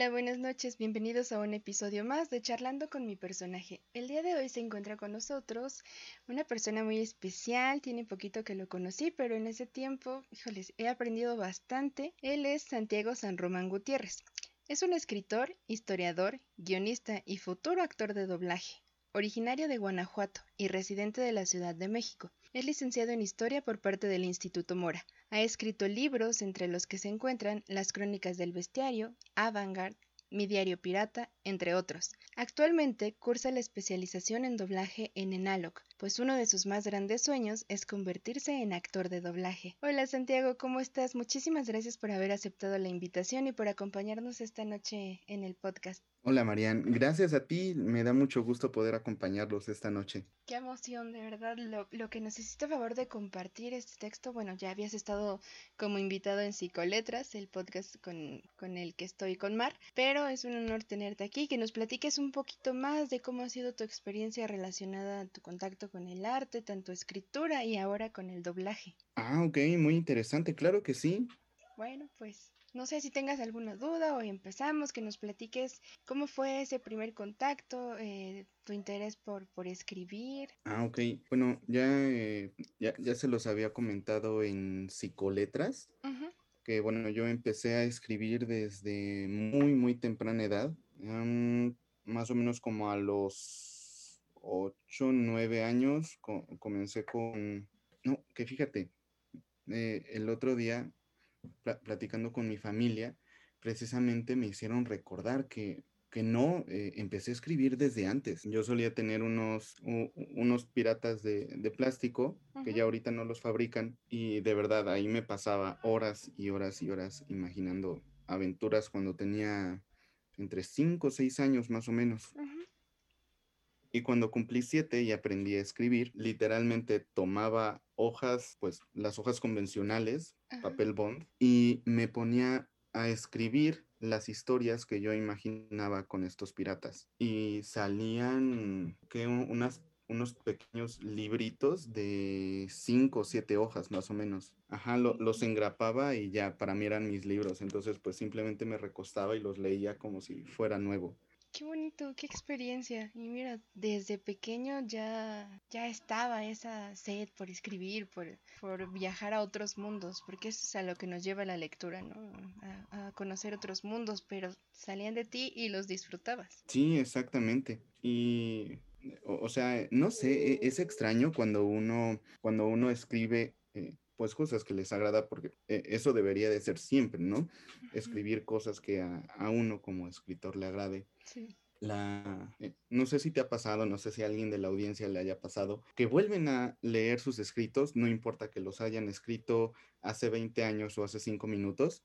Hola, buenas noches, bienvenidos a un episodio más de Charlando con mi personaje. El día de hoy se encuentra con nosotros una persona muy especial, tiene poquito que lo conocí, pero en ese tiempo, híjoles, he aprendido bastante. Él es Santiago San Román Gutiérrez. Es un escritor, historiador, guionista y futuro actor de doblaje, originario de Guanajuato y residente de la Ciudad de México. Es licenciado en Historia por parte del Instituto Mora. Ha escrito libros entre los que se encuentran Las Crónicas del Bestiario, Avantgarde, Mi Diario Pirata, entre otros. Actualmente cursa la especialización en doblaje en Enalog, pues uno de sus más grandes sueños es convertirse en actor de doblaje. Hola Santiago, ¿cómo estás? Muchísimas gracias por haber aceptado la invitación y por acompañarnos esta noche en el podcast. Hola Marian, gracias a ti, me da mucho gusto poder acompañarlos esta noche. Qué emoción, de verdad, lo, lo, que necesito a favor de compartir este texto, bueno, ya habías estado como invitado en Psicoletras, el podcast con, con el que estoy con Mar, pero es un honor tenerte aquí, que nos platiques un poquito más de cómo ha sido tu experiencia relacionada a tu contacto con el arte, tanto escritura y ahora con el doblaje. Ah, ok, muy interesante, claro que sí. Bueno, pues no sé si tengas alguna duda o empezamos, que nos platiques cómo fue ese primer contacto, eh, tu interés por, por escribir. Ah, ok. Bueno, ya, eh, ya, ya, se los había comentado en Psicoletras, que bueno, yo empecé a escribir desde muy, muy temprana edad, más o menos como a los 8, 9 años, comencé con... No, que fíjate, eh, el otro día platicando con mi familia, precisamente me hicieron recordar que, que no, eh, empecé a escribir desde antes. Yo solía tener unos, unos piratas de, de plástico que ya ahorita no los fabrican y de verdad ahí me pasaba horas y horas y horas imaginando aventuras cuando tenía entre 5 o 6 años más o menos. Y cuando cumplí siete y aprendí a escribir, literalmente tomaba hojas, pues las hojas convencionales, papel bond, y me ponía a escribir las historias que yo imaginaba con estos piratas. Y salían que unas unos pequeños libritos de cinco o siete hojas más o menos. Ajá, los engrapaba y ya para mí eran mis libros. Entonces pues simplemente me recostaba y los leía como si fuera nuevo. Qué bonito, qué experiencia. Y mira, desde pequeño ya, ya estaba esa sed por escribir, por, por viajar a otros mundos, porque eso es a lo que nos lleva la lectura, ¿no? A, conocer otros mundos, pero salían de ti y los disfrutabas. Sí, exactamente. Y, o, o sea, no sé, e, es extraño cuando uno, cuando uno escribe eh, pues cosas que les agrada, porque eh, eso debería de ser siempre, ¿no? Escribir cosas que a, uno como escritor le agrade. Sí. La, eh, no sé si te ha pasado, no sé si a alguien de la audiencia le haya pasado, que vuelven a leer sus escritos, no importa que los hayan escrito hace 20 años o hace 5 minutos,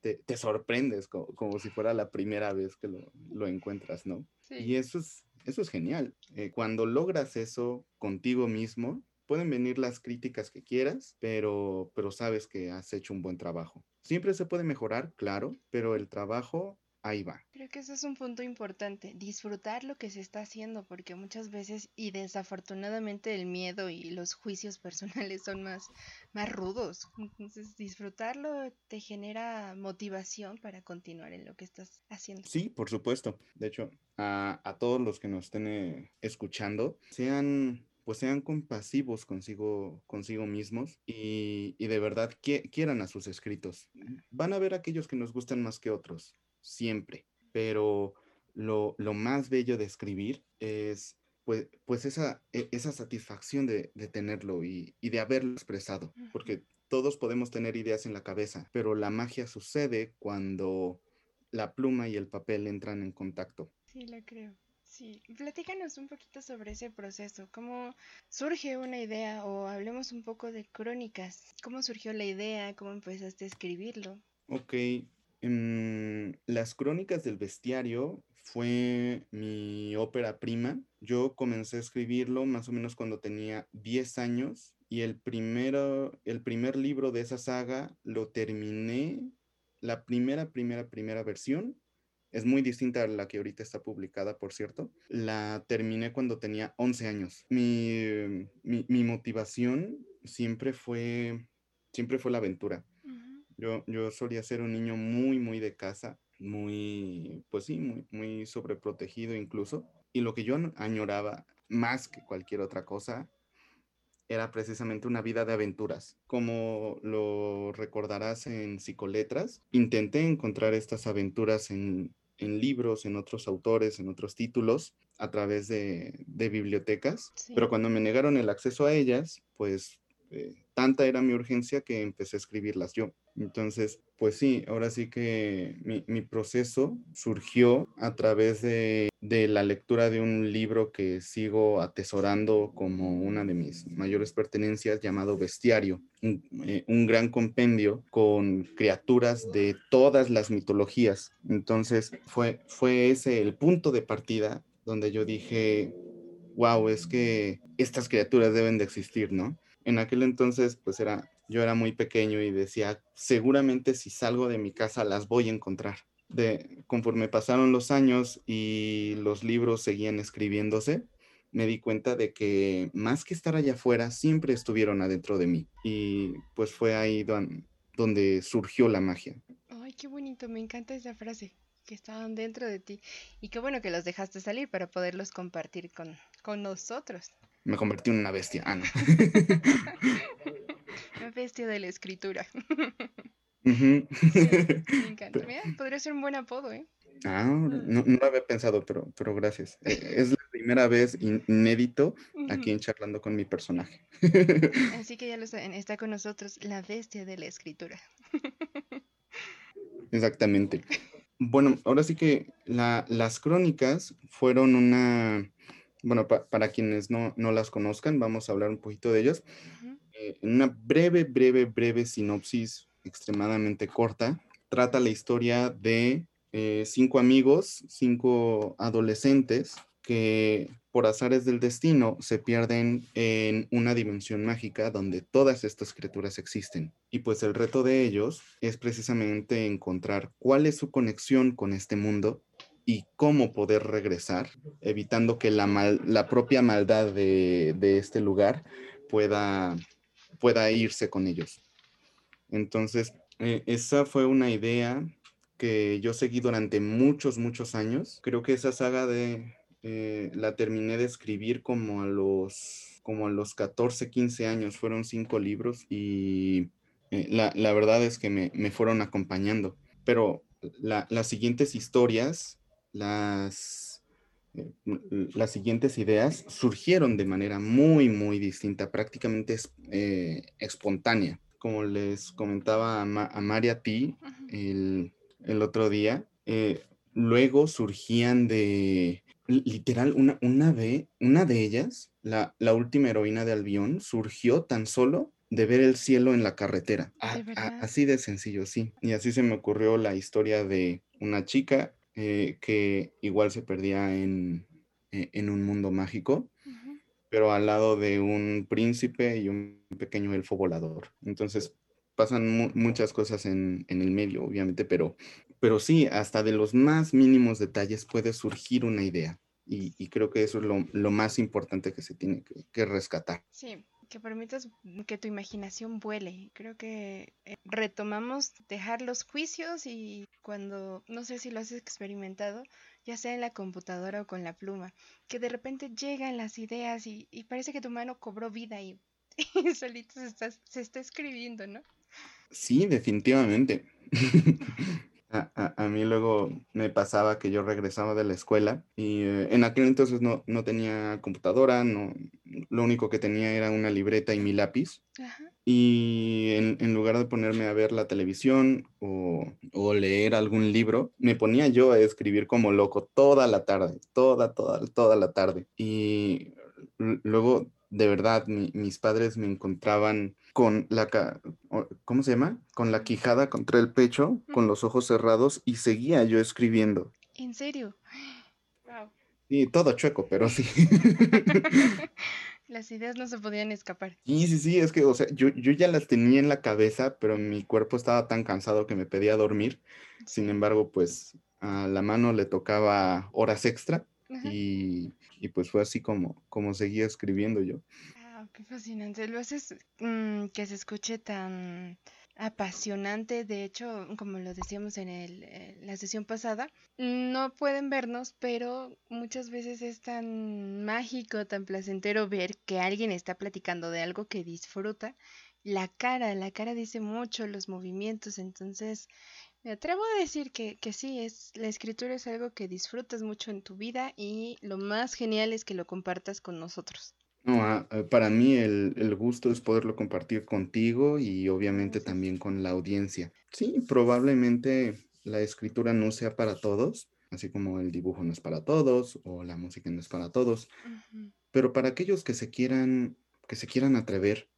te, te, sorprendes como, si fuera la primera vez que lo, lo encuentras, ¿no? Sí. Y eso es, eso es genial. Eh, cuando logras eso contigo mismo, pueden venir las críticas que quieras, pero, pero sabes que has hecho un buen trabajo. Siempre se puede mejorar, claro, pero el trabajo ahí va. Creo que eso es un punto importante, disfrutar lo que se está haciendo, porque muchas veces y desafortunadamente el miedo y los juicios personales son más, más rudos. Entonces disfrutarlo te genera motivación para continuar en lo que estás haciendo. Sí, por supuesto. De hecho, a, a todos los que nos estén eh, escuchando, sean pues sean compasivos consigo, consigo mismos y, de verdad quieran a sus escritos. Van a ver aquellos que nos gustan más que otros, siempre, pero lo, más bello de escribir es pues, pues esa, e, esa satisfacción de, tenerlo y, y, de haberlo expresado, porque todos podemos tener ideas en la cabeza, pero la magia sucede cuando la pluma y el papel entran en contacto. Sí, la creo. Sí, platícanos un poquito sobre ese proceso, cómo surge una idea o hablemos un poco de crónicas, cómo surgió la idea, cómo empezaste a escribirlo. Ok, em, las crónicas del bestiario fue mi ópera prima. Yo comencé a escribirlo más o menos cuando tenía 10 años y el, primero, el primer libro de esa saga lo terminé, la primera, primera, primera versión es muy distinta a la que ahorita está publicada, por cierto. La terminé cuando tenía 11 años. Mi, mi, motivación siempre fue, siempre fue la aventura. yo, yo solía ser un niño muy, muy de casa. muy, pues sí, muy, muy sobreprotegido incluso. Y lo que yo añoraba más que cualquier otra cosa era precisamente una vida de aventuras. Como lo recordarás en Psicoletras, intenté encontrar estas aventuras en, libros, en otros autores, en otros títulos, a través de, bibliotecas, pero cuando me negaron el acceso a ellas, pues eh, tanta era mi urgencia que empecé a escribirlas yo. Entonces, pues sí, ahora sí que mi, proceso surgió a través de, la lectura de un libro que sigo atesorando como una de mis mayores pertenencias llamado Bestiario, un, eh, gran compendio con criaturas de todas las mitologías. Entonces, fue, fue ese el punto de partida donde yo dije, wow, es que estas criaturas deben de existir, ¿no? En aquel entonces, pues era yo era muy pequeño y decía, seguramente si salgo de mi casa las voy a encontrar. De, conforme pasaron los años y los libros seguían escribiéndose, me di cuenta de que más que estar allá afuera, siempre estuvieron adentro de mí. Y pues fue ahí donde surgió la magia. Ay, qué bonito, me encanta esa frase, que estaban dentro de ti. Y qué bueno que los dejaste salir para poderlos compartir con, con nosotros. Me convertí en una bestia. Ah, no. bestia de la escritura. me encanta. podría ser un buen apodo, ¿eh? Ah, no, lo había pensado, pero, pero gracias. Eh, es la primera vez inédito aquí en charlando con mi personaje. Así que ya lo saben, está con nosotros la bestia de la escritura. Exactamente. Bueno, ahora sí que las crónicas fueron una, bueno, para quienes no, las conozcan, vamos a hablar un poquito de ellas. Eh, en una breve, breve, breve sinopsis extremadamente corta, trata la historia de eh, cinco amigos, cinco adolescentes que por azares del destino se pierden en una dimensión mágica donde todas estas criaturas existen. Y pues el reto de ellos es precisamente encontrar cuál es su conexión con este mundo y cómo poder regresar, evitando que la, la propia maldad de, de este lugar pueda pueda irse con ellos. Entonces, eh, esa fue una idea que yo seguí durante muchos, muchos años. Creo que esa saga de, eh, la terminé de escribir como a los como a los 14, 15 años, fueron cinco libros y eh, la, la, verdad es que me, me fueron acompañando. Pero la, las siguientes historias, las, las siguientes ideas surgieron de manera muy, muy distinta, prácticamente eh, espontánea. Como les comentaba a, María T el, otro día, eh, luego surgían de, literal, una, una, de, una de ellas, la, la última heroína de Albión, surgió tan solo de ver el cielo en la carretera. así de sencillo, sí. Y así se me ocurrió la historia de una chica eh, que igual se perdía en, e, en un mundo mágico, pero al lado de un príncipe y un pequeño elfo volador. Entonces pasan muchas cosas en, en, el medio, obviamente, pero, pero sí, hasta de los más mínimos detalles puede surgir una idea. Y, y creo que eso es lo, lo, más importante que se tiene que, que rescatar. Sí, que permitas que tu imaginación vuele. Creo que eh, retomamos dejar los juicios y cuando, no sé si lo has experimentado, ya sea en la computadora o con la pluma, que de repente llegan las ideas y, parece que tu mano cobró vida y, solito se está, se está escribiendo, ¿no? Sí, definitivamente. A, mí luego me pasaba que yo regresaba de la escuela y eh, en aquel entonces no, no, tenía computadora, no, lo único que tenía era una libreta y mi lápiz. Y en, en, lugar de ponerme a ver la televisión o, o, leer algún libro, me ponía yo a escribir como loco toda la tarde, toda, toda, toda la tarde. Y luego, de verdad, mis padres me encontraban con la, ¿cómo se llama? Con la quijada contra el pecho, con los ojos cerrados y seguía yo escribiendo. ¿En serio? Wow. Sí, todo chueco, pero sí. las ideas no se podían escapar. Sí, sí, sí, es que, o sea, yo, yo ya las tenía en la cabeza, pero mi cuerpo estaba tan cansado que me pedía dormir. Sin embargo, pues a la mano le tocaba horas extra y, y, pues fue así como, como seguía escribiendo yo qué fascinante. Lo haces mm, que se escuche tan apasionante. De hecho, como lo decíamos en el, eh, la sesión pasada, no pueden vernos, pero muchas veces es tan mágico, tan placentero ver que alguien está platicando de algo que disfruta. La cara, la cara dice mucho, los movimientos, entonces me atrevo a decir que, que sí, es, la escritura es algo que disfrutas mucho en tu vida y lo más genial es que lo compartas con nosotros. No, ah, eh, para mí el, gusto es poderlo compartir contigo y obviamente también con la audiencia. Sí, probablemente la escritura no sea para todos, así como el dibujo no es para todos o la música no es para todos, pero para aquellos que se quieran, que se quieran atrever,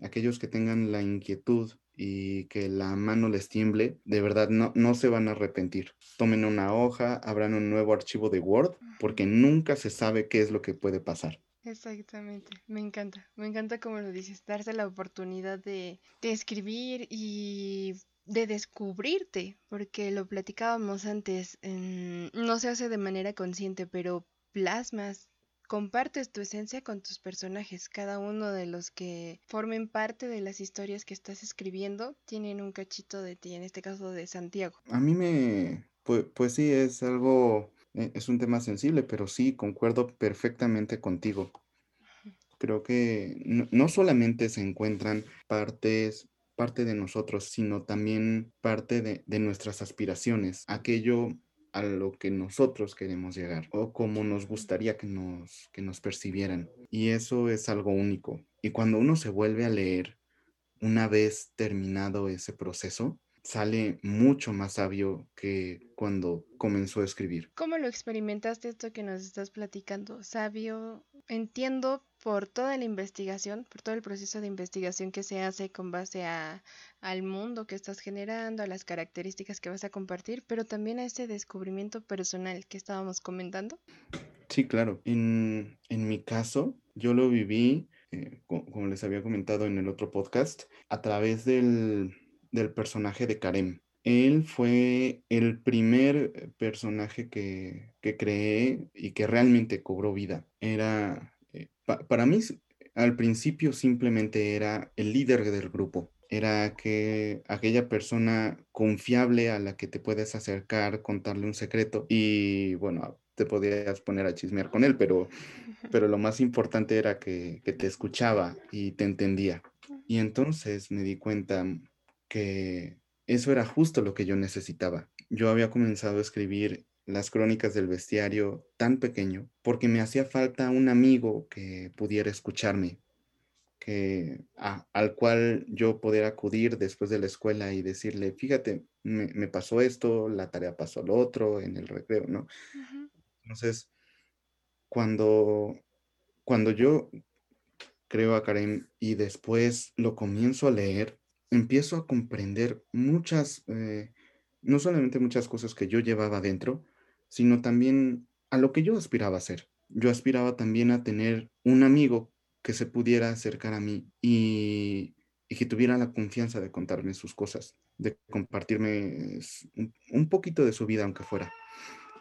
aquellos que tengan la inquietud y que la mano les tiemble, de verdad no, no se van a arrepentir. Tomen una hoja, abran un nuevo archivo de Word, porque nunca se sabe qué es lo que puede pasar. Exactamente, me encanta, me encanta como lo dices, darse la oportunidad de, de escribir y de descubrirte, porque lo platicábamos antes, no se hace de manera consciente, pero plasmas, compartes tu esencia con tus personajes. Cada uno de los que formen parte de las historias que estás escribiendo tienen un cachito de ti, en este caso de Santiago. A mí me, pues, pues sí, es algo eh, es un tema sensible, pero sí, concuerdo perfectamente contigo. Creo que no, solamente se encuentran partes, parte de nosotros, sino también parte de, de nuestras aspiraciones, aquello a lo que nosotros queremos llegar o como nos gustaría que nos, que nos percibieran. Y eso es algo único. Y cuando uno se vuelve a leer, una vez terminado ese proceso, sale mucho más sabio que cuando comenzó a escribir. ¿Cómo lo experimentaste esto que nos estás platicando? Sabio, entiendo por toda la investigación, por todo el proceso de investigación que se hace con base a, al mundo que estás generando, a las características que vas a compartir, pero también a ese descubrimiento personal que estábamos comentando. Sí, claro. En, en mi caso, yo lo viví, eh, como les había comentado en el otro podcast, a través del del personaje de Karem. Él fue el primer personaje que, que creé y que realmente cobró vida. Era, para mí, al principio simplemente era el líder del grupo. Era que aquella persona confiable a la que te puedes acercar, contarle un secreto y bueno, te podías poner a chismear con él, pero, pero lo más importante era que, que te escuchaba y te entendía. Y entonces me di cuenta que eso era justo lo que yo necesitaba. Yo había comenzado a escribir las crónicas del bestiario tan pequeño porque me hacía falta un amigo que pudiera escucharme, que al cual yo pudiera acudir después de la escuela y decirle, fíjate, me, pasó esto, la tarea pasó lo otro en el recreo, ¿no? Entonces, cuando, cuando yo creo a Karen y después lo comienzo a leer, empiezo a comprender muchas, eh, no solamente muchas cosas que yo llevaba dentro, sino también a lo que yo aspiraba a ser. Yo aspiraba también a tener un amigo que se pudiera acercar a mí y, que tuviera la confianza de contarme sus cosas, de compartirme un, poquito de su vida, aunque fuera.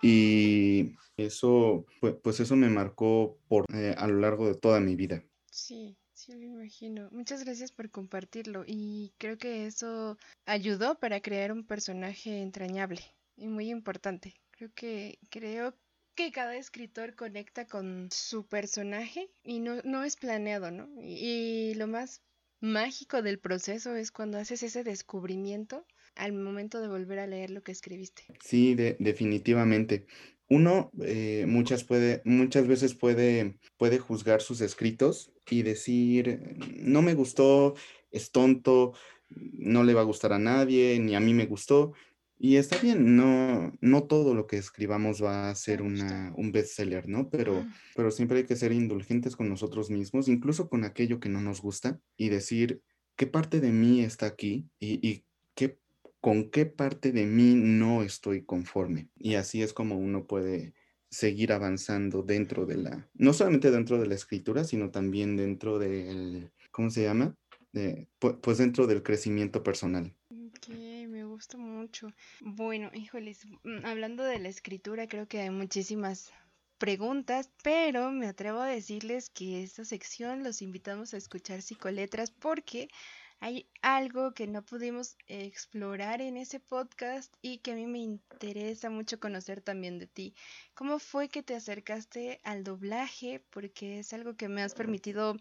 Y eso, pues, pues eso me marcó por, eh, a lo largo de toda mi vida. Sí, Sí, lo imagino. Muchas gracias por compartirlo y creo que eso ayudó para crear un personaje entrañable y muy importante. Creo que creo que cada escritor conecta con su personaje y no, no es planeado, ¿no? Y, lo más mágico del proceso es cuando haces ese descubrimiento al momento de volver a leer lo que escribiste. Sí, definitivamente uno eh, muchas, puede, muchas veces puede, puede juzgar sus escritos y decir, no me gustó, es tonto, no le va a gustar a nadie, ni a mí me gustó. Y está bien, no, no todo lo que escribamos va a ser una, un bestseller, ¿no? Pero, pero siempre hay que ser indulgentes con nosotros mismos, incluso con aquello que no nos gusta, y decir, ¿qué parte de mí está aquí? Y, y qué con qué parte de mí no estoy conforme. Y así es como uno puede seguir avanzando dentro de la, no solamente dentro de la escritura, sino también dentro del, ¿cómo se llama? pues dentro del crecimiento personal. Bueno, híjoles, mm, hablando de la escritura, creo que hay muchísimas preguntas, pero me atrevo a decirles que esta sección los invitamos a escuchar psicoletras porque hay algo que no pudimos explorar en ese podcast y que a mí me interesa mucho conocer también de ti. ¿Cómo fue que te acercaste al doblaje? Porque es algo que me has permitido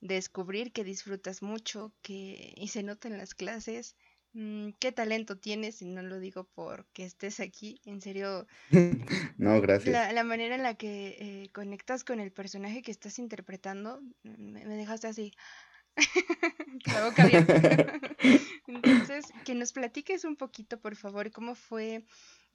descubrir que disfrutas mucho, que y se nota en las clases. Mm, ¿Qué talento tienes? Y no lo digo porque estés aquí, en serio. no, gracias. La, manera en la que eh, conectas con el personaje que estás interpretando, me, me dejaste así. la boca abierta. Entonces, que nos platiques un poquito, por favor, cómo fue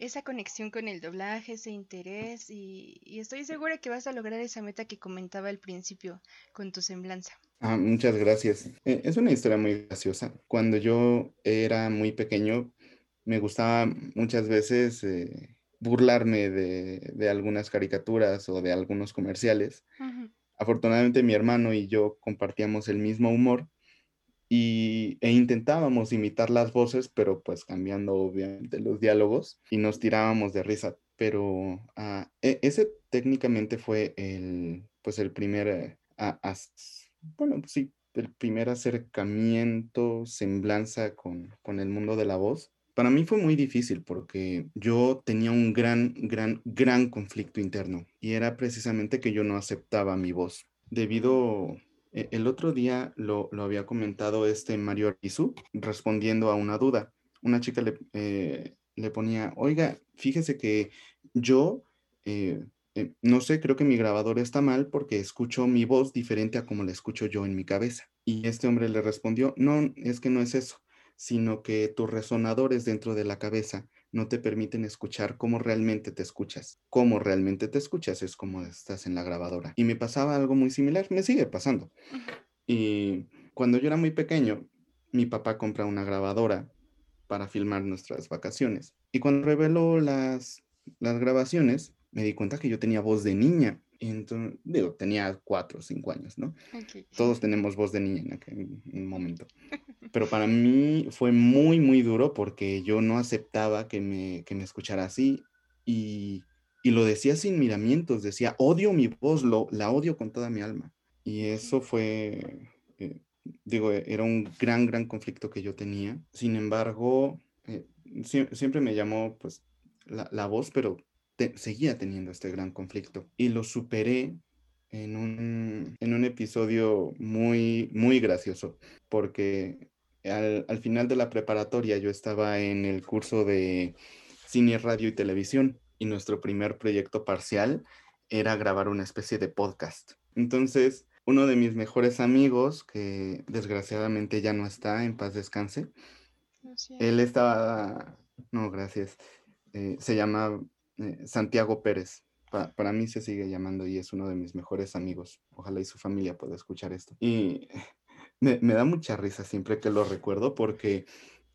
esa conexión con el doblaje, ese interés, y, estoy segura que vas a lograr esa meta que comentaba al principio con tu semblanza. Ah, muchas gracias. Eh, es una historia muy graciosa. Cuando yo era muy pequeño, me gustaba muchas veces eh, burlarme de, algunas caricaturas o de algunos comerciales. Afortunadamente mi hermano y yo compartíamos el mismo humor y, e intentábamos imitar las voces, pero pues cambiando obviamente los diálogos y nos tirábamos de risa. Pero e, ese técnicamente fue el, pues el primer, eh, bueno, sí, el primer acercamiento, semblanza con, con el mundo de la voz. Para mí fue muy difícil porque yo tenía un gran, gran, gran conflicto interno y era precisamente que yo no aceptaba mi voz. Debido el otro día lo, había comentado este Mario Arbizu respondiendo a una duda. Una chica le, eh, ponía, oiga, fíjese que yo, eh, eh, no sé, creo que mi grabador está mal porque escucho mi voz diferente a como la escucho yo en mi cabeza. Y este hombre le respondió, no, es que no es eso, sino que tus resonadores dentro de la cabeza no te permiten escuchar cómo realmente te escuchas. Cómo realmente te escuchas es como estás en la grabadora. Y me pasaba algo muy similar, me sigue pasando. Y cuando yo era muy pequeño, mi papá compra una grabadora para filmar nuestras vacaciones. Y cuando reveló las, las grabaciones, me di cuenta que yo tenía voz de niña. Entonces, digo, tenía cuatro o cinco años, ¿no? Todos tenemos voz de niña en aquel momento. pero para mí fue muy, muy duro porque yo no aceptaba que me, que me escuchara así y, y, lo decía sin miramientos, decía, odio mi voz, lo, la odio con toda mi alma. Y eso fue, eh, digo, era un gran, gran conflicto que yo tenía. Sin embargo, eh, siempre me llamó pues la, la voz, pero seguía teniendo este gran conflicto y lo superé en un, en un episodio muy, muy gracioso, porque al, final de la preparatoria yo estaba en el curso de cine, radio y televisión y nuestro primer proyecto parcial era grabar una especie de podcast. Entonces, uno de mis mejores amigos, que desgraciadamente ya no está, en paz descanse, él estaba, no, gracias, eh, se llama eh, Santiago Pérez. para mí se sigue llamando y es uno de mis mejores amigos. Ojalá y su familia pueda escuchar esto. Y me, da mucha risa siempre que lo recuerdo porque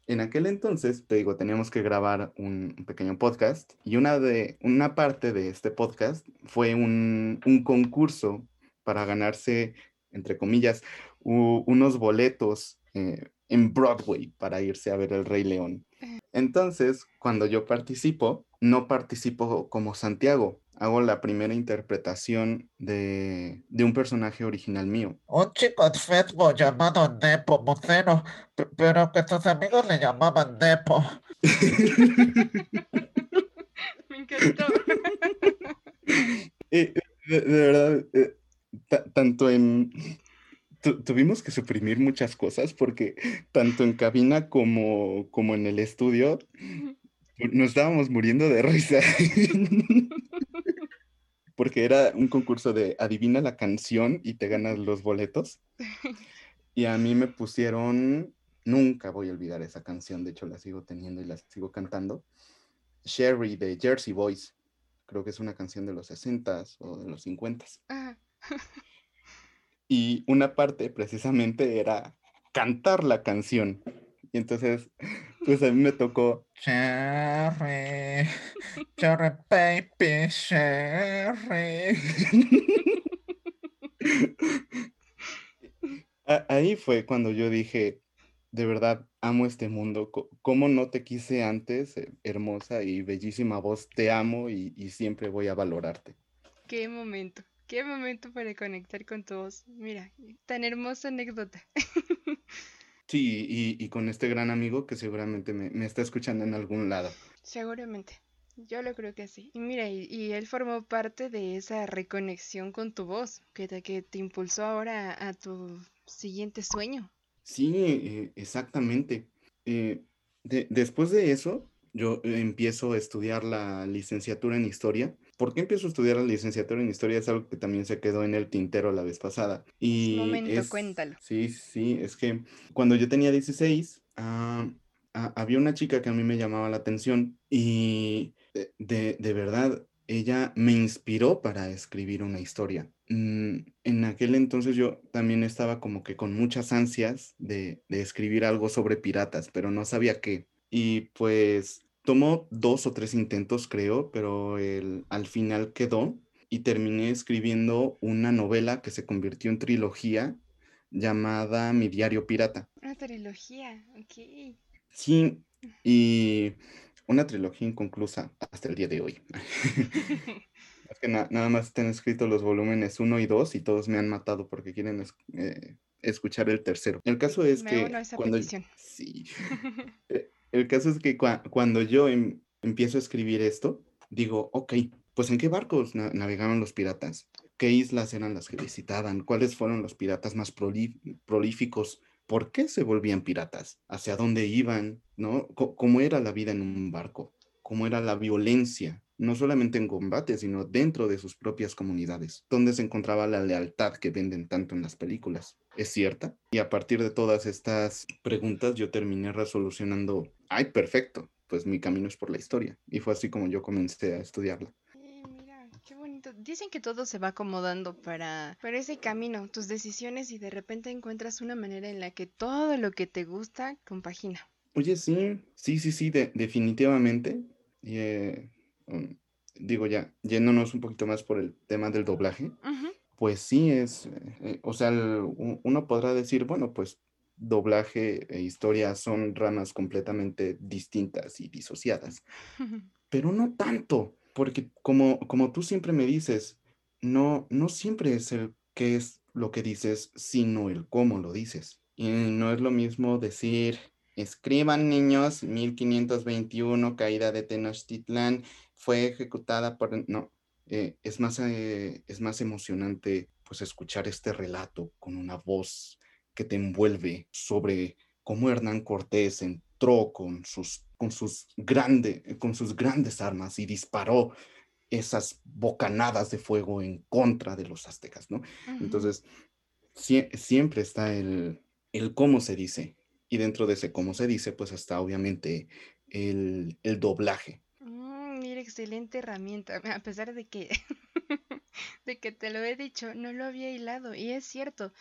en aquel entonces, te digo, teníamos que grabar un, pequeño podcast y una, de, una parte de este podcast fue un, concurso para ganarse, entre comillas, unos boletos eh, en Broadway para irse a ver El Rey León. Entonces, cuando yo participo, no participo como Santiago, hago la primera interpretación de, un personaje original mío. Un chico de Facebook llamado Nepo Moceno, pero que sus amigos le llamaban Nepo. Me encantó. Eh, de, verdad, eh, tanto en... tuvimos que suprimir muchas cosas porque tanto en cabina como, como en el estudio nos estábamos muriendo de risa porque era un concurso de adivina la canción y te ganas los boletos. Y a mí me pusieron, nunca voy a olvidar esa canción, de hecho la sigo teniendo y la sigo cantando. Sherry de Jersey Boys, creo que es una canción de los 60s o de los 50s. Y una parte precisamente era cantar la canción. Y entonces, pues a mí me tocó. Cherry, cherry baby, cherry. Ahí fue cuando yo dije, de verdad, amo este mundo. ¿Cómo no te quise antes? Eh, hermosa y bellísima voz, te amo y, y siempre voy a valorarte. Qué momento, qué momento para conectar con todos. Mira, tan hermosa anécdota. Sí, y, con este gran amigo que seguramente me, está escuchando en algún lado. Seguramente. Yo lo creo que sí. Y mira, y, él formó parte de esa reconexión con tu voz, que te, que te impulsó ahora a, tu siguiente sueño. Sí, eh, exactamente. Eh, después de eso, yo empiezo a estudiar la licenciatura en historia. ¿Por qué empiezo a estudiar la licenciatura en historia? Es algo que también se quedó en el tintero la vez pasada. Y momento, cuéntalo. Sí, sí, es que cuando yo tenía 16, ah, ah, había una chica que a mí me llamaba la atención y de, de, verdad ella me inspiró para escribir una historia. Mm, en aquel entonces yo también estaba como que con muchas ansias de, de escribir algo sobre piratas, pero no sabía qué. Y pues tomó dos o tres intentos, creo, pero el, al final quedó y terminé escribiendo una novela que se convirtió en trilogía llamada Mi diario pirata. Una trilogía, ok. Sí, y una trilogía inconclusa hasta el día de hoy. es que nada más están escritos los volúmenes 1 y 2 y todos me han matado porque quieren eh, escuchar el tercero. El caso es que... cuando, sí. El caso es que cuando yo em, empiezo a escribir esto, digo, ok, pues ¿en qué barcos navegaban los piratas? ¿Qué islas eran las que visitaban? ¿Cuáles fueron los piratas más prolíficos? ¿Por qué se volvían piratas? ¿Hacia dónde iban? ¿No? ¿Cómo era la vida en un barco? ¿Cómo era la violencia? No solamente en combate, sino dentro de sus propias comunidades. ¿Dónde se encontraba la lealtad que venden tanto en las películas? ¿Es cierta? Y a partir de todas estas preguntas yo terminé resolucionando ay, perfecto, pues mi camino es por la historia. Y fue así como yo comencé a estudiarla. mira, qué bonito. Dicen que todo se va acomodando para, para ese camino, tus decisiones y de repente encuentras una manera en la que todo lo que te gusta compagina. Oye, sí, sí, sí, sí, definitivamente. Eh, um, digo ya, yéndonos un poquito más por el tema del doblaje, pues sí es, eh, o sea, uno podrá decir, bueno, pues doblaje e historia son ramas completamente distintas y disociadas. Pero no tanto, porque como, como tú siempre me dices, no, no siempre es el qué es lo que dices, sino el cómo lo dices. Y no es lo mismo decir, escriban niños, 1521, caída de Tenochtitlán, fue ejecutada por... No, eh, es, más, eh, es más emocionante pues escuchar este relato con una voz que te envuelve sobre cómo Hernán Cortés entró con sus, con sus, grande, con sus grandes armas y disparó esas bocanadas de fuego en contra de los aztecas, ¿no? Entonces, siempre está el, el cómo se dice. Y dentro de ese cómo se dice, pues está obviamente el, el doblaje. Excelente herramienta. A pesar de que, de que te lo he dicho, no lo había hilado. Y es cierto,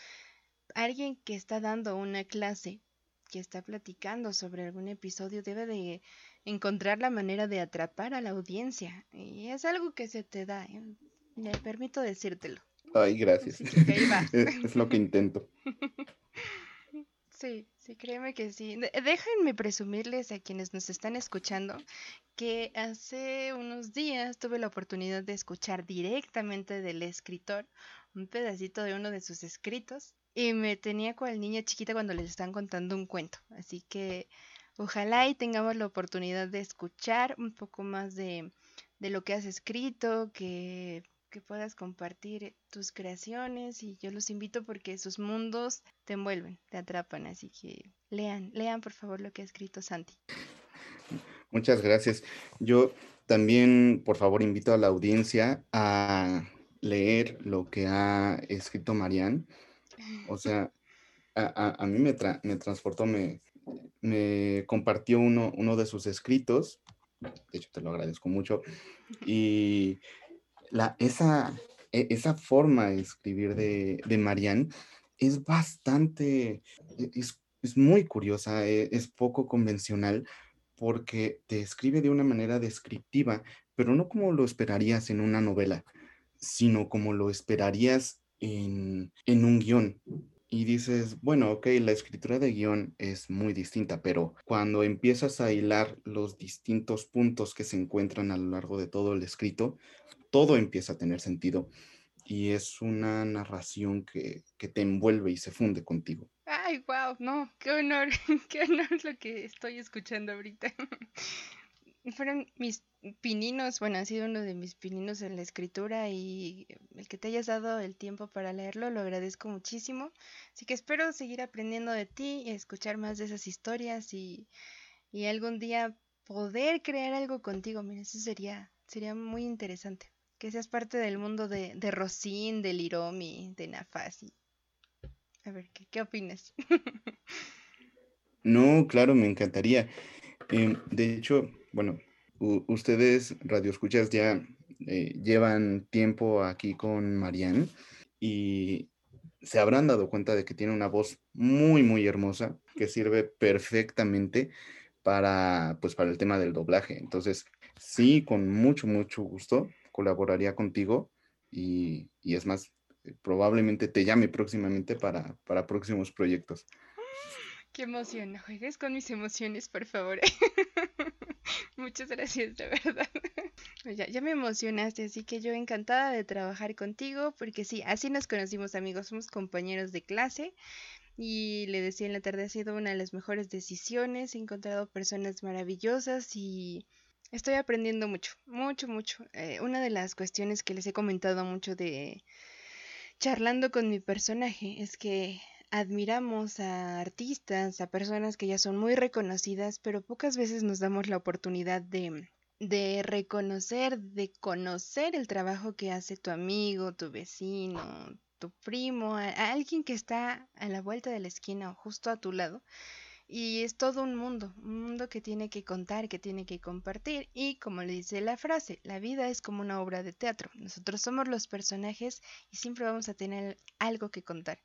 alguien que está dando una clase, que está platicando sobre algún episodio, debe de encontrar la manera de atrapar a la audiencia. Y es algo que se te da. ¿eh? Me permito decírtelo. Ay, gracias. es, lo que intento. Sí, sí, créeme que sí. déjenme presumirles a quienes nos están escuchando que hace unos días tuve la oportunidad de escuchar directamente del escritor un pedacito de uno de sus escritos y me tenía cual niña chiquita cuando les están contando un cuento. Así que ojalá y tengamos la oportunidad de escuchar un poco más de, lo que has escrito, que, que puedas compartir tus creaciones y yo los invito porque sus mundos te envuelven, te atrapan. Así que lean, lean por favor lo que ha escrito Santi. Muchas gracias. Yo también, por favor, invito a la audiencia a leer lo que ha escrito Marianne o sea, a, mí me, me transportó, me, me compartió uno, uno de sus escritos, de hecho te lo agradezco mucho, y la, esa, e, esa forma de escribir de, de Marianne es bastante, e, es, es muy curiosa, e, es, poco convencional porque te escribe de una manera descriptiva, pero no como lo esperarías en una novela, sino como lo esperarías en, un guion. Y dices, bueno, ok, la escritura de guion es muy distinta, pero cuando empiezas a hilar los distintos puntos que se encuentran a lo largo de todo el escrito, todo empieza a tener sentido y es una narración que, te envuelve y se funde contigo. Ay, wow, no, qué honor, qué honor lo que estoy escuchando ahorita. Fueron mis pininos, bueno, ha sido uno de mis pininos en la escritura y el que te hayas dado el tiempo para leerlo, lo agradezco muchísimo. Así que espero seguir aprendiendo de ti y escuchar más de esas historias y, y algún día poder crear algo contigo. Mira, eso sería, sería muy interesante. Que seas parte del mundo de, de Rosín, de Liromi, de Nafasi. A ver, ¿qué, qué opinas? no, claro, me encantaría. Em, de hecho, bueno, ustedes, Radio Escuchas, ya eh, llevan tiempo aquí con Marianne y se habrán dado cuenta de que tiene una voz muy, muy hermosa que sirve perfectamente para, pues, para el tema del doblaje. Entonces, sí, con mucho, mucho gusto colaboraría contigo y, es más, probablemente te llame próximamente para, para próximos proyectos. Qué emoción, juegues con mis emociones, por favor. Muchas gracias, de verdad. Ya, ya me emocionaste, así que yo encantada de trabajar contigo, porque sí, así nos conocimos amigos, somos compañeros de clase y le decía en la tarde ha sido una de las mejores decisiones, he encontrado personas maravillosas y estoy aprendiendo mucho, mucho, mucho. Eh, una de las cuestiones que les he comentado mucho de charlando con mi personaje es que admiramos a artistas, a personas que ya son muy reconocidas, pero pocas veces nos damos la oportunidad de, de reconocer, de conocer el trabajo que hace tu amigo, tu vecino, tu primo, alguien que está a la vuelta de la esquina o justo a tu lado. Y es todo un mundo, un mundo que tiene que contar, que tiene que compartir. Y como le dice la frase, la vida es como una obra de teatro. Nosotros somos los personajes y siempre vamos a tener algo que contar.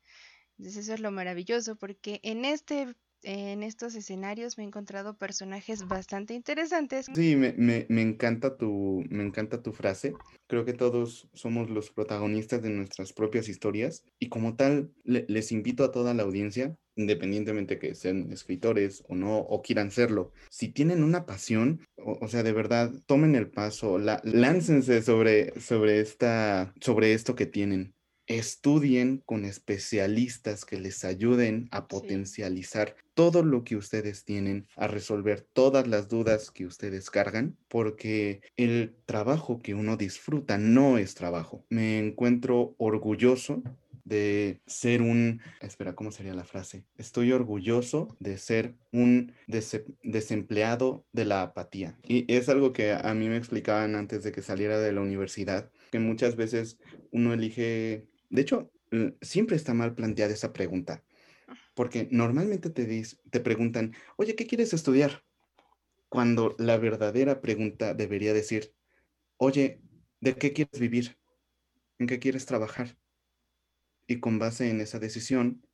Entonces eso es lo maravilloso porque en este en estos escenarios me he encontrado personajes bastante interesantes. Sí, me, me, me, encanta tu, me encanta tu frase. Creo que todos somos los protagonistas de nuestras propias historias y como tal les invito a toda la audiencia, independientemente que sean escritores o no, o quieran serlo, si tienen una pasión, o, sea, de verdad, tomen el paso, la, láncense sobre, sobre, esta, sobre esto que tienen estudien con especialistas que les ayuden a potencializar todo lo que ustedes tienen, a resolver todas las dudas que ustedes cargan, porque el trabajo que uno disfruta no es trabajo. Me encuentro orgulloso de ser un, espera, ¿cómo sería la frase? Estoy orgulloso de ser un desempleado de la apatía. Y es algo que a mí me explicaban antes de que saliera de la universidad, que muchas veces uno elige de hecho, siempre está mal planteada esa pregunta, porque normalmente te, te preguntan, oye, ¿qué quieres estudiar? Cuando la verdadera pregunta debería decir, oye, ¿de qué quieres vivir? ¿En qué quieres trabajar? Y con base en esa decisión,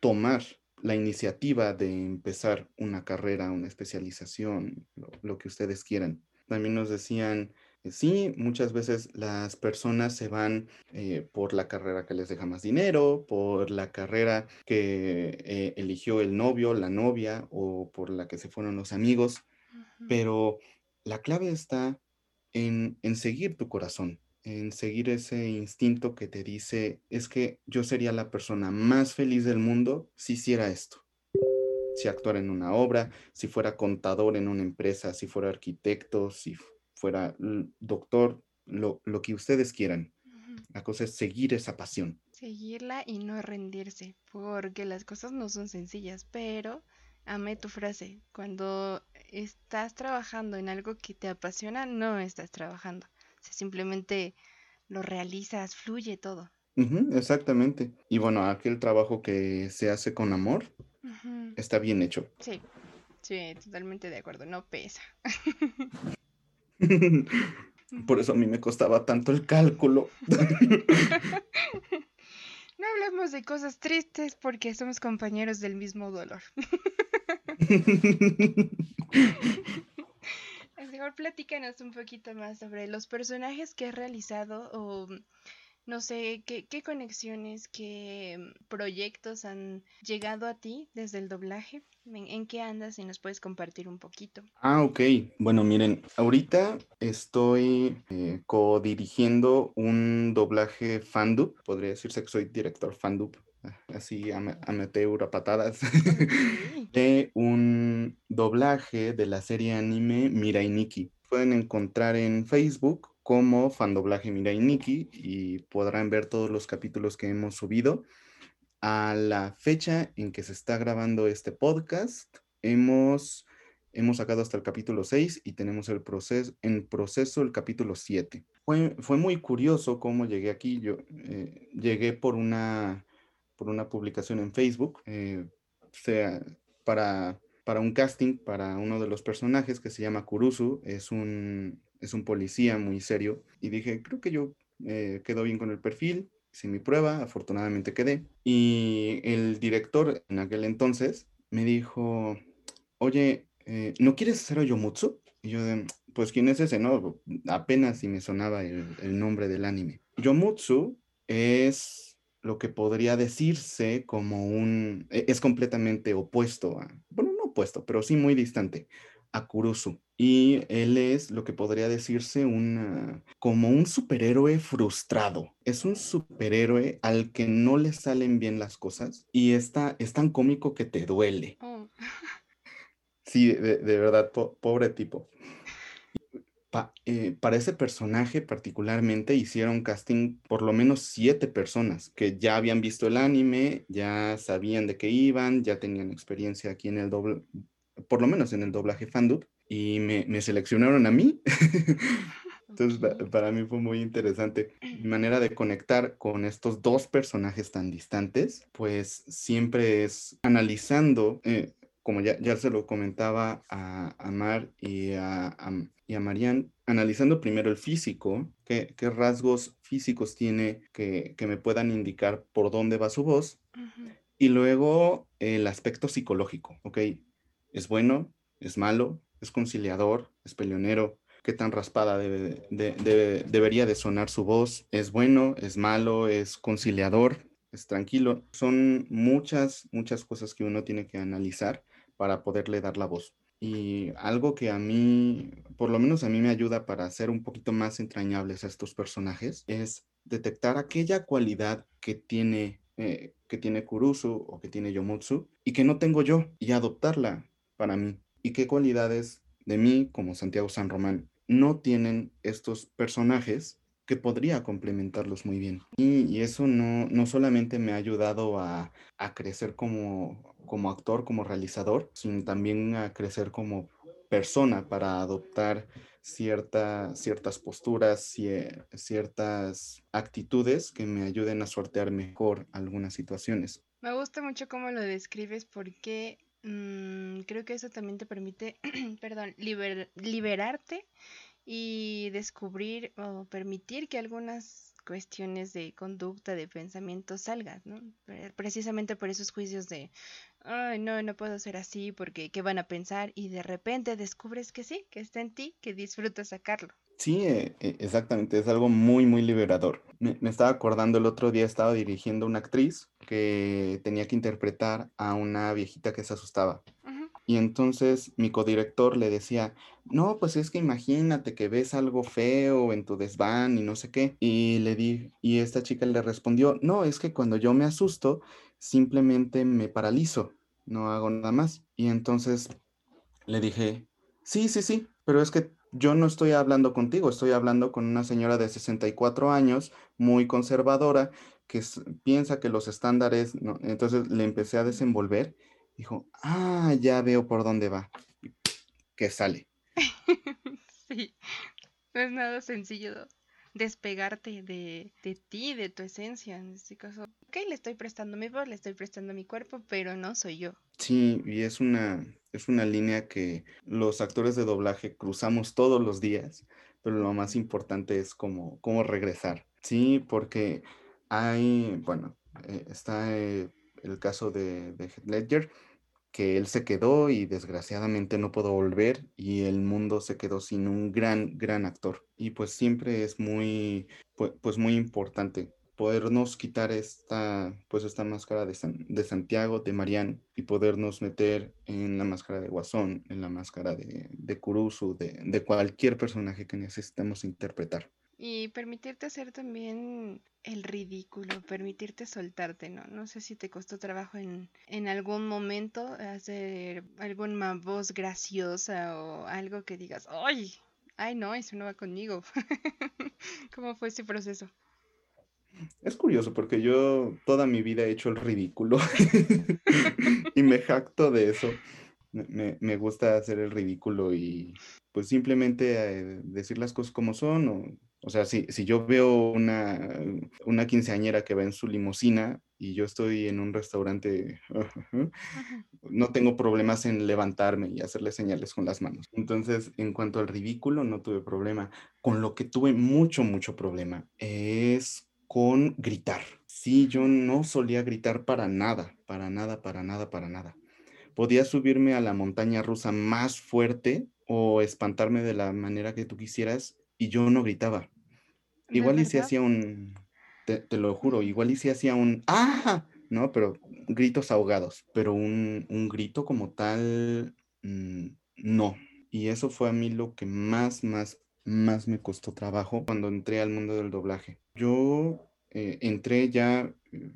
tomar la iniciativa de empezar una carrera, una especialización, lo que ustedes quieran. También nos decían, eh, sí, muchas veces las personas se van eh, por la carrera que les deja más dinero, por la carrera que eh, eligió el novio, la novia o por la que se fueron los amigos, pero la clave está en, en seguir tu corazón, en seguir ese instinto que te dice, es que yo sería la persona más feliz del mundo si hiciera esto si actuara en una obra, si fuera contador en una empresa, si fuera arquitecto, si fuera doctor, lo, que ustedes quieran. La cosa es seguir esa pasión. Seguirla y no rendirse, porque las cosas no son sencillas, pero amé tu frase, cuando estás trabajando en algo que te apasiona, no estás trabajando, simplemente lo realizas, fluye todo. exactamente. Y bueno, aquel trabajo que se hace con amor está bien hecho. Sí, sí, totalmente de acuerdo, no pesa. Por eso a mí me costaba tanto el cálculo. No hablemos de cosas tristes porque somos compañeros del mismo dolor. Mejor platícanos un poquito más sobre los personajes que has realizado o no sé, ¿qué, qué conexiones, qué proyectos han llegado a ti desde el doblaje? ¿En, qué andas y nos puedes compartir un poquito? Ah, ok. Bueno, miren, ahorita estoy co-dirigiendo un doblaje fandub. Podría decirse que soy director fandub así amateur a patadas, de un doblaje de la serie anime Mirai Nikki. Pueden encontrar en Facebook como Fandoblaje Mirai Nikki y podrán ver todos los capítulos que hemos subido. A la fecha en que se está grabando este podcast, hemos, hemos sacado hasta el capítulo 6 y tenemos el proceso, en proceso el capítulo 7. Fue, fue muy curioso cómo llegué aquí. Yo eh, llegué por una, por una publicación en Facebook, eh, para, para un casting para uno de los personajes que se llama Kurusu. Es un, es un policía muy serio. Y dije, creo que yo eh, quedo bien con el perfil hice mi prueba, afortunadamente quedé. Y el director en aquel entonces me dijo, oye, eh, ¿no quieres hacer Oyomutsu? Y yo pues, ¿quién es ese? No, apenas si me sonaba el, el nombre del anime. Yomutsu es lo que podría decirse como un, e, es completamente opuesto a, bueno, no opuesto, pero sí muy distante a Kurusu. Y él es lo que podría decirse una, como un superhéroe frustrado. Es un superhéroe al que no le salen bien las cosas y está, es tan cómico que te duele. Oh. Sí, de, verdad, pobre tipo. Eh, para ese personaje particularmente hicieron casting por lo menos siete personas que ya habían visto el anime, ya sabían de qué iban, ya tenían experiencia aquí en el doble, por lo menos en el doblaje fandub, y me, seleccionaron a mí. Entonces, para mí fue muy interesante. Mi manera de conectar con estos dos personajes tan distantes, pues siempre es analizando, eh, como ya, ya se lo comentaba a, a Mar y a, a, y a Marianne, analizando primero el físico, qué, qué rasgos físicos tiene que, que, me puedan indicar por dónde va su voz, y luego el aspecto psicológico, ¿ok? ¿Es bueno? ¿Es malo? ¿Es conciliador? ¿Es peleonero? ¿Qué tan raspada debe, debería de sonar su voz? ¿Es bueno? ¿Es malo? ¿Es conciliador? ¿Es tranquilo? Son muchas, muchas cosas que uno tiene que analizar para poderle dar la voz. Y algo que a mí, por lo menos a mí me ayuda para ser un poquito más entrañables a estos personajes, es detectar aquella cualidad que tiene, eh, que tiene Kurusu o que tiene Yomutsu y que no tengo yo y adoptarla para mí. Y qué cualidades de mí como Santiago San Román no tienen estos personajes que podría complementarlos muy bien. Y, eso no, no, solamente me ha ayudado a, a crecer como, como actor, como realizador, sino también a crecer como persona para adoptar cierta, ciertas posturas, ciertas actitudes que me ayuden a sortear mejor algunas situaciones. Me gusta mucho cómo lo describes porque Mm, creo que eso también te permite, perdón, liberarte y descubrir o permitir que algunas cuestiones de conducta, de pensamiento salgan, ¿no? Precisamente por esos juicios de, ay, no, no puedo ser así porque qué van a pensar y de repente descubres que sí, que está en ti, que disfrutas sacarlo. Sí, eh, eh, exactamente, es algo muy, muy liberador. Me, estaba acordando el otro día, estaba dirigiendo una actriz que tenía que interpretar a una viejita que se asustaba. Y entonces mi codirector le decía, no, pues es que imagínate que ves algo feo en tu desván y no sé qué. Y le di, y esta chica le respondió, no, es que cuando yo me asusto, simplemente me paralizo, no hago nada más. Y entonces le dije, sí, sí, sí, pero es que yo no estoy hablando contigo, estoy hablando con una señora de 64 años, muy conservadora, que piensa que los estándares, ¿no? entonces le empecé a desenvolver, dijo, ah, ya veo por dónde va, que sale. sí, no es nada sencillo despegarte de, de, ti, de tu esencia. En este caso, ok, le estoy prestando mi voz, le estoy prestando mi cuerpo, pero no soy yo. Sí, y es una, es una línea que los actores de doblaje cruzamos todos los días, pero lo más importante es cómo, cómo regresar. Sí, porque hay, bueno, eh, está eh, el caso de, de Ledger, que él se quedó y desgraciadamente no pudo volver y el mundo se quedó sin un gran, gran actor. Y pues siempre es muy, pues, muy importante podernos quitar esta, pues esta máscara de, de Santiago, de Marian, y podernos meter en la máscara de Guasón, en la máscara de, de Kurusu, de, de cualquier personaje que necesitamos interpretar. Y permitirte hacer también el ridículo, permitirte soltarte, ¿no? No sé si te costó trabajo en, en algún momento hacer alguna voz graciosa o algo que digas, ¡ay! ¡Ay, no! Eso no va conmigo. ¿Cómo fue ese proceso? Es curioso porque yo toda mi vida he hecho el ridículo y me jacto de eso. Me, me, gusta hacer el ridículo y pues simplemente eh, decir las cosas como son o sea, si, si yo veo una, una quinceañera que va en su limusina y yo estoy en un restaurante, no tengo problemas en levantarme y hacerle señales con las manos. Entonces, en cuanto al ridículo, no tuve problema. Con lo que tuve mucho, mucho problema es con gritar. Sí, yo no solía gritar para nada, para nada, para nada, para nada. Podía subirme a la montaña rusa más fuerte o espantarme de la manera que tú quisieras y yo no gritaba. Igual y si hacía un, te, lo juro, igual y si hacía un, ¡ah! No, pero gritos ahogados, pero un, grito como tal, mm, no. Y eso fue a mí lo que más, más, más me costó trabajo cuando entré al mundo del doblaje. Yo eh, entré ya eh,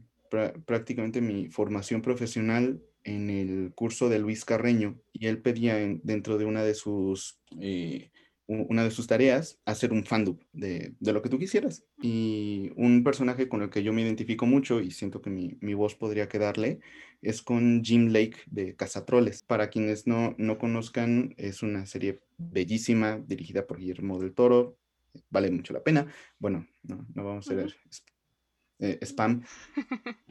prácticamente mi formación profesional en el curso de Luis Carreño y él pedía dentro de una de sus eh, una de sus tareas hacer un fandub de, de, lo que tú quisieras. Y un personaje con el que yo me identifico mucho y siento que mi, mi voz podría quedarle es con Jim Lake de Cazatroles. Para quienes no, no conozcan, es una serie bellísima dirigida por Guillermo del Toro. Vale mucho la pena. Bueno, no, no vamos a hacer eh, spam,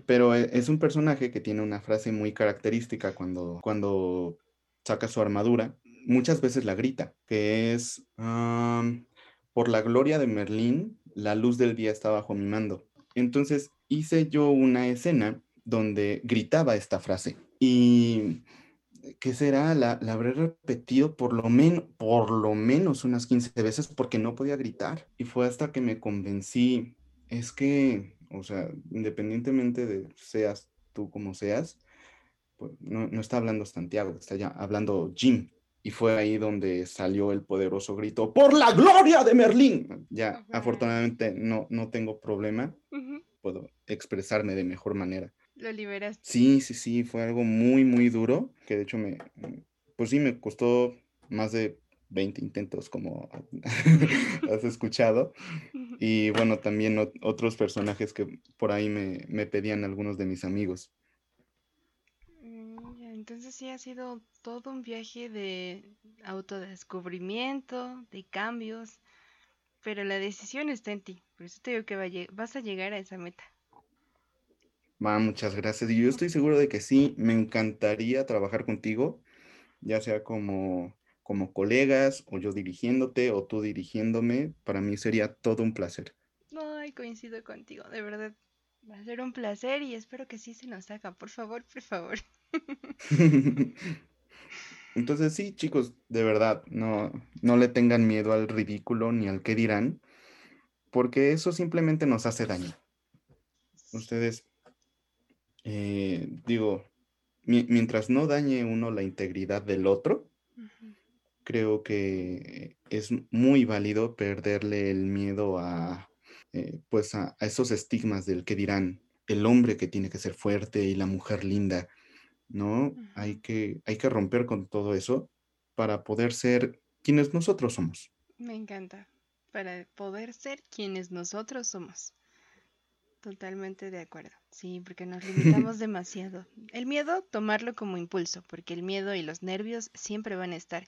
pero e, es un personaje que tiene una frase muy característica cuando, cuando saca su armadura muchas veces la grita, que es, por la gloria de Merlín, la luz del día está bajo mi mando. Entonces hice yo una escena donde gritaba esta frase y ¿qué será? La, la, habré repetido por lo, menos por lo menos unas 15 veces porque no podía gritar. Y fue hasta que me convencí, es que, o sea, independientemente de seas tú como seas, pues no, no está hablando Santiago, está ya hablando Jim. Y fue ahí donde salió el poderoso grito, ¡Por la gloria de Merlín! Ya, afortunadamente no, no tengo problema. Puedo expresarme de mejor manera. Lo liberaste. Sí, sí, sí, fue algo muy, muy duro, que de hecho me, pues sí, me costó más de 20 intentos, como has escuchado. Y bueno, también otros personajes que por ahí me, me pedían algunos de mis amigos. Entonces sí ha sido todo un viaje de autodescubrimiento, de cambios, pero la decisión está en ti. Por eso te digo que vas a llegar a esa meta. Va, muchas gracias. Y yo estoy seguro de que sí, me encantaría trabajar contigo, ya sea como, como colegas o yo dirigiéndote o tú dirigiéndome. Para mí sería todo un placer. Ay, coincido contigo, de verdad. Va a ser un placer y espero que sí se nos haga. Por favor, por favor. Entonces sí, chicos, de verdad, no, no le tengan miedo al ridículo ni al que dirán, porque eso simplemente nos hace daño. Ustedes, eh, digo, mientras no dañe uno la integridad del otro, creo que es muy válido perderle el miedo a, eh, pues a, esos estigmas del que dirán el hombre que tiene que ser fuerte y la mujer linda. ¿No? Hay que, hay que romper con todo eso para poder ser quienes nosotros somos. Me encanta, para poder ser quienes nosotros somos. Totalmente de acuerdo. Sí, porque nos limitamos demasiado. El miedo, tomarlo como impulso, porque el miedo y los nervios siempre van a estar.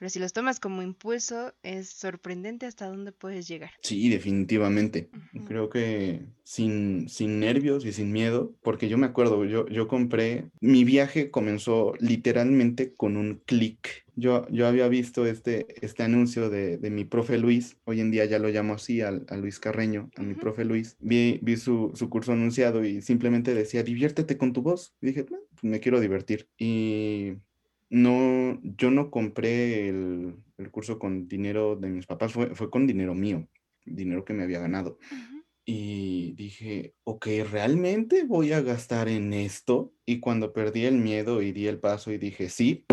Pero si los tomas como impulso, es sorprendente hasta dónde puedes llegar. Sí, definitivamente. Creo que sin, sin nervios y sin miedo, porque yo me acuerdo, yo, yo compré, mi viaje comenzó literalmente con un clic. Yo, yo había visto este, este anuncio de, de, mi profe Luis, hoy en día ya lo llamo así, a, Luis Carreño, a mi profe Luis. Vi, vi su, su, curso anunciado y simplemente decía, diviértete con tu voz. Y dije, me quiero divertir. Y no, yo no compré el, curso con dinero de mis papás, fue, fue, con dinero mío, dinero que me había ganado. Y dije, ok, ¿realmente voy a gastar en esto? Y cuando perdí el miedo y di el paso y dije, sí,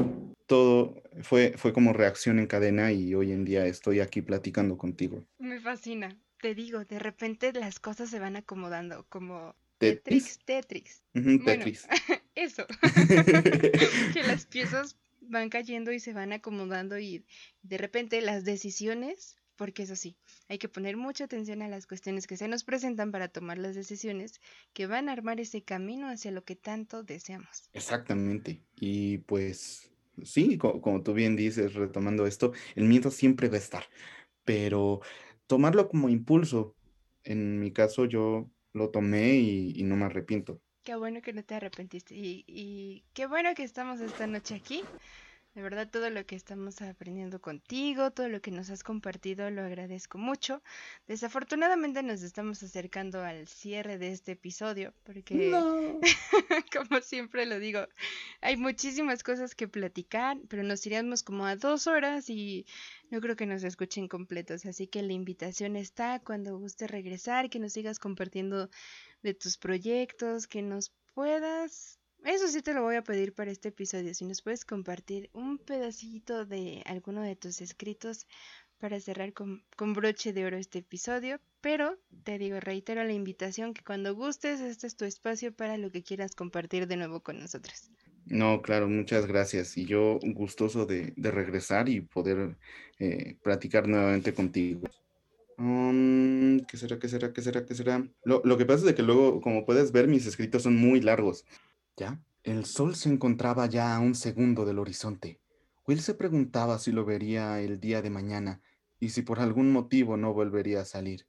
todo fue, fue como reacción en cadena y hoy en día estoy aquí platicando contigo. Me fascina. te digo, de repente las cosas se van acomodando como Tetris. Tetris. Tetris. eso. que las piezas van cayendo y se van acomodando y de repente las decisiones, porque eso sí, hay que poner mucha atención a las cuestiones que se nos presentan para tomar las decisiones que van a armar ese camino hacia lo que tanto deseamos. Exactamente. Y pues sí, como, tú bien dices, retomando esto, el miedo siempre va a estar, pero tomarlo como impulso, en mi caso yo lo tomé y, no me arrepiento. Qué bueno que no te arrepentiste y, y qué bueno que estamos esta noche aquí de verdad, todo lo que estamos aprendiendo contigo, todo lo que nos has compartido, lo agradezco mucho. Desafortunadamente nos estamos acercando al cierre de este episodio, porque, como siempre lo digo, hay muchísimas cosas que platicar, pero nos iríamos como a dos horas y no creo que nos escuchen completos. Así que la invitación está cuando guste regresar, que nos sigas compartiendo de tus proyectos, que nos puedas eso sí te lo voy a pedir para este episodio. Si nos puedes compartir un pedacito de alguno de tus escritos para cerrar con, broche de oro este episodio. Pero te digo, reitero la invitación que cuando gustes, este es tu espacio para lo que quieras compartir de nuevo con nosotros. No, claro, muchas gracias. Y yo gustoso de, regresar y poder eh, platicar nuevamente contigo. Um, ¿Qué será? ¿Qué será? ¿Qué será? ¿Qué será? Lo, lo, que pasa es de que luego, como puedes ver, mis escritos son muy largos. ¿Ya? El sol se encontraba ya a un segundo del horizonte. Will se preguntaba si lo vería el día de mañana y si por algún motivo no volvería a salir.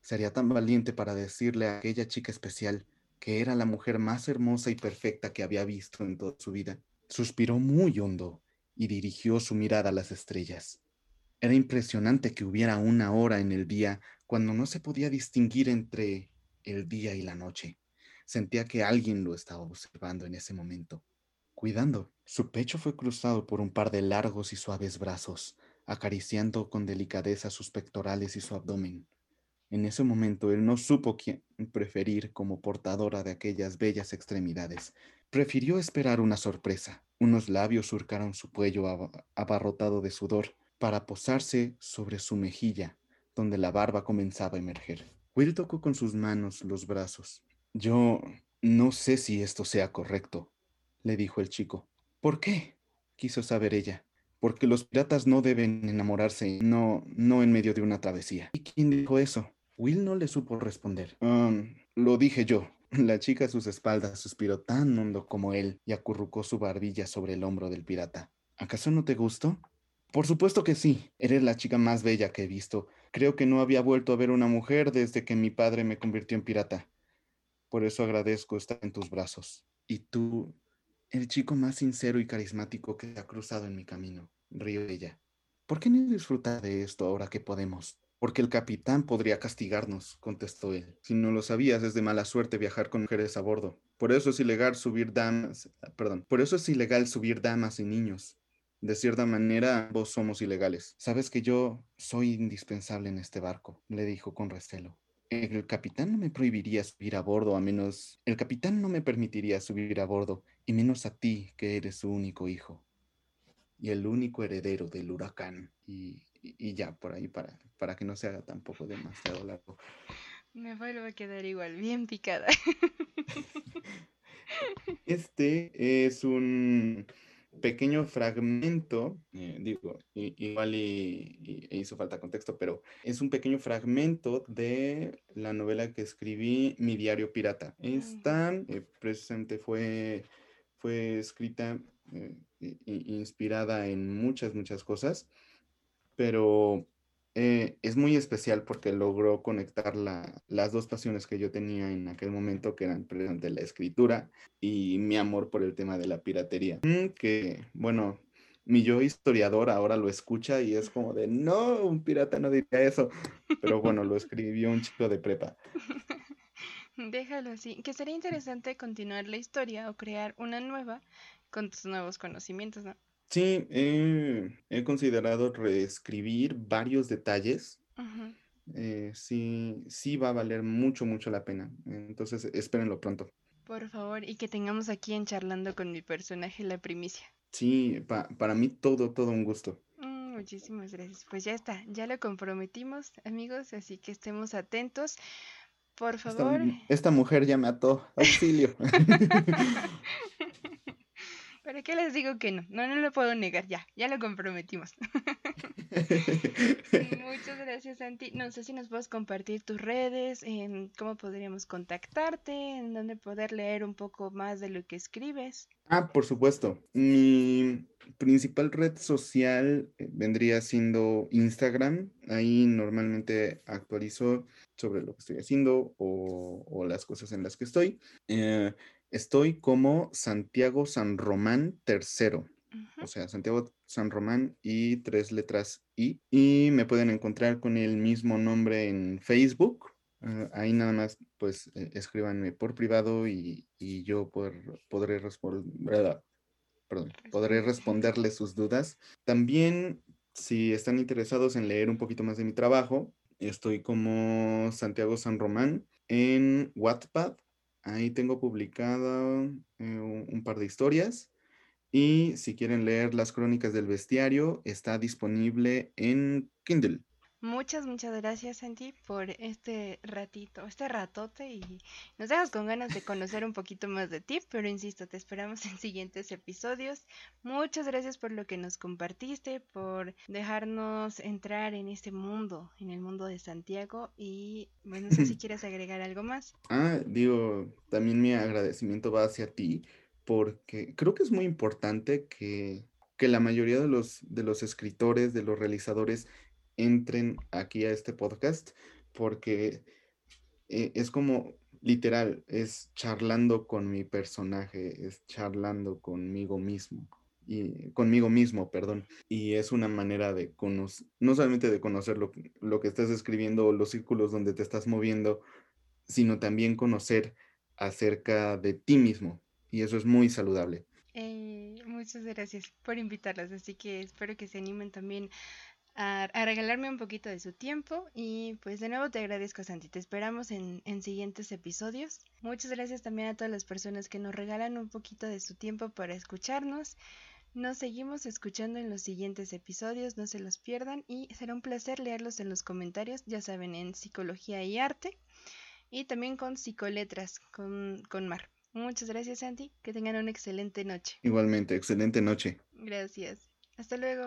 Sería tan valiente para decirle a aquella chica especial que era la mujer más hermosa y perfecta que había visto en toda su vida. Suspiró muy hondo y dirigió su mirada a las estrellas. Era impresionante que hubiera una hora en el día cuando no se podía distinguir entre el día y la noche. Sentía que alguien lo estaba observando en ese momento, cuidando. Su pecho fue cruzado por un par de largos y suaves brazos, acariciando con delicadeza sus pectorales y su abdomen. En ese momento él no supo quién preferir como portadora de aquellas bellas extremidades. Prefirió esperar una sorpresa. Unos labios surcaron su cuello abarrotado de sudor para posarse sobre su mejilla, donde la barba comenzaba a emerger. Will tocó con sus manos los brazos, yo no sé si esto sea correcto, le dijo el chico. ¿Por qué? quiso saber ella. Porque los piratas no deben enamorarse, no, no en medio de una travesía. ¿Y quién dijo eso? Will no le supo responder. Um, lo dije yo. La chica a sus espaldas suspiró tan hondo como él y acurrucó su barbilla sobre el hombro del pirata. ¿Acaso no te gustó? Por supuesto que sí. Eres la chica más bella que he visto. Creo que no había vuelto a ver una mujer desde que mi padre me convirtió en pirata. Por eso agradezco estar en tus brazos. Y tú, el chico más sincero y carismático que ha cruzado en mi camino, río ella. ¿Por qué no disfrutar de esto ahora que podemos? Porque el capitán podría castigarnos, contestó él. Si no lo sabías, es de mala suerte viajar con mujeres a bordo. Por eso es ilegal subir damas, perdón, por eso es ilegal subir damas y niños. De cierta manera, ambos somos ilegales. Sabes que yo soy indispensable en este barco, le dijo con recelo. El capitán no me prohibiría subir a bordo, a menos... El capitán no me permitiría subir a bordo, y menos a ti, que eres su único hijo. Y el único heredero del huracán. Y, ya, por ahí, para, para que no se haga tampoco demasiado largo. Me vuelvo a quedar igual, bien picada. Este es un pequeño fragmento, eh, digo, igual y, hizo falta contexto, pero es un pequeño fragmento de la novela que escribí, Mi diario pirata. Esta eh, precisamente fue, fue escrita, e inspirada en muchas, muchas cosas, pero eh, es muy especial porque logró conectar las dos pasiones que yo tenía en aquel momento, que eran precisamente la escritura y mi amor por el tema de la piratería. Mm, que, bueno, mi yo historiador ahora lo escucha y es como de, no, un pirata no diría eso. Pero bueno, lo escribió un chico de prepa. Déjalo así, que sería interesante continuar la historia o crear una nueva con tus nuevos conocimientos, ¿no? Sí, he considerado reescribir varios detalles. Eh, sí, sí va a valer mucho, mucho la pena. Entonces, espérenlo pronto. Por favor, y que tengamos aquí en charlando con mi personaje la primicia. Sí, para mí todo, todo un gusto. Mm, Muchísimas gracias. Pues ya está, ya lo comprometimos, amigos, así que estemos atentos. Por favor. Esta, mujer ya mató. Auxilio. ¿Para qué les digo que no? No, no lo puedo negar, ya, ya lo comprometimos. Muchas gracias, Santi. No sé si nos puedes compartir tus redes, en cómo podríamos contactarte, en dónde poder leer un poco más de lo que escribes. Ah, por supuesto. Mi principal red social eh, vendría siendo Instagram. Ahí normalmente actualizo sobre lo que estoy haciendo o, las cosas en las que estoy. Eh, estoy como Santiago San Román tercero. O sea, Santiago San Román y tres letras I. Y me pueden encontrar con el mismo nombre en Facebook. Ah, ahí nada más, pues, eh, escríbanme por privado y, yo podré responder, perdón, podré responderles sus dudas. También, si están interesados en leer un poquito más de mi trabajo, estoy como Santiago San Román en Wattpad. Ahí tengo publicado eh, un par de historias y si quieren leer las crónicas del bestiario, está disponible en Kindle. Muchas, muchas gracias, Santi, por este ratito, este ratote y nos dejas con ganas de conocer un poquito más de ti, pero insisto, te esperamos en siguientes episodios. Muchas gracias por lo que nos compartiste, por dejarnos entrar en este mundo, en el mundo de Santiago y bueno, no sé si quieres agregar algo más. Ah, digo, también mi agradecimiento va hacia ti porque creo que es muy importante que, la mayoría de los, de los escritores, de los realizadores, entren aquí a este podcast, porque eh, es como literal, es charlando con mi personaje, es charlando conmigo mismo. Y conmigo mismo, perdón. Y es una manera de conocer, no solamente de conocer lo, lo que estás escribiendo o los círculos donde te estás moviendo, sino también conocer acerca de ti mismo, y eso es muy saludable. Eh, muchas gracias por invitarlas, así que espero que se animen también a, regalarme un poquito de su tiempo y pues de nuevo te agradezco Santi, te esperamos en, en siguientes episodios. Muchas gracias también a todas las personas que nos regalan un poquito de su tiempo para escucharnos. Nos seguimos escuchando en los siguientes episodios, no se los pierdan y será un placer leerlos en los comentarios, ya saben, en Psicología y Arte y también con Psicoletras, con, con Mar. Muchas gracias, Santi. Que tengan una excelente noche. Igualmente, excelente noche. Gracias. Hasta luego.